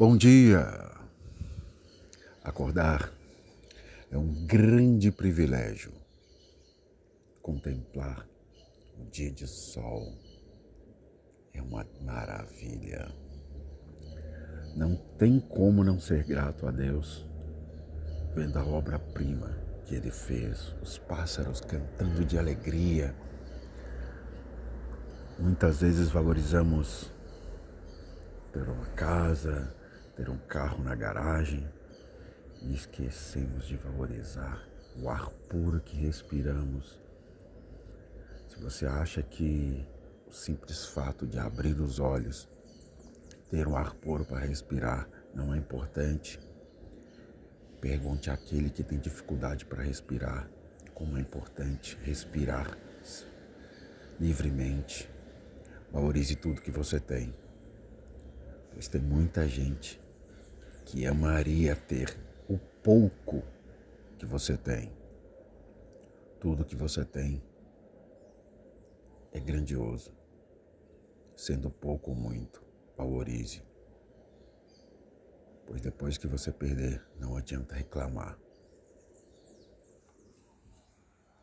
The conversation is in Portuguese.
Bom dia! Acordar é um grande privilégio. Contemplar o dia de sol é uma maravilha. Não tem como não ser grato a Deus vendo a obra-prima que Ele fez, os pássaros cantando de alegria. Muitas vezes valorizamos uma casa, ter um carro na garagem e esquecemos de valorizar o ar puro que respiramos. Se você acha que o simples fato de abrir os olhos, ter um ar puro para respirar não é importante, pergunte àquele que tem dificuldade para respirar como é importante respirar livremente. Valorize tudo que você tem, pois tem muita gente que amaria ter o pouco que você tem. Tudo que você tem é grandioso. Sendo pouco ou muito, valorize. Pois depois que você perder, não adianta reclamar.